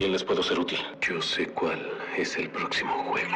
¿Quién les puedo ser útil. Yo sé cuál es el próximo juego.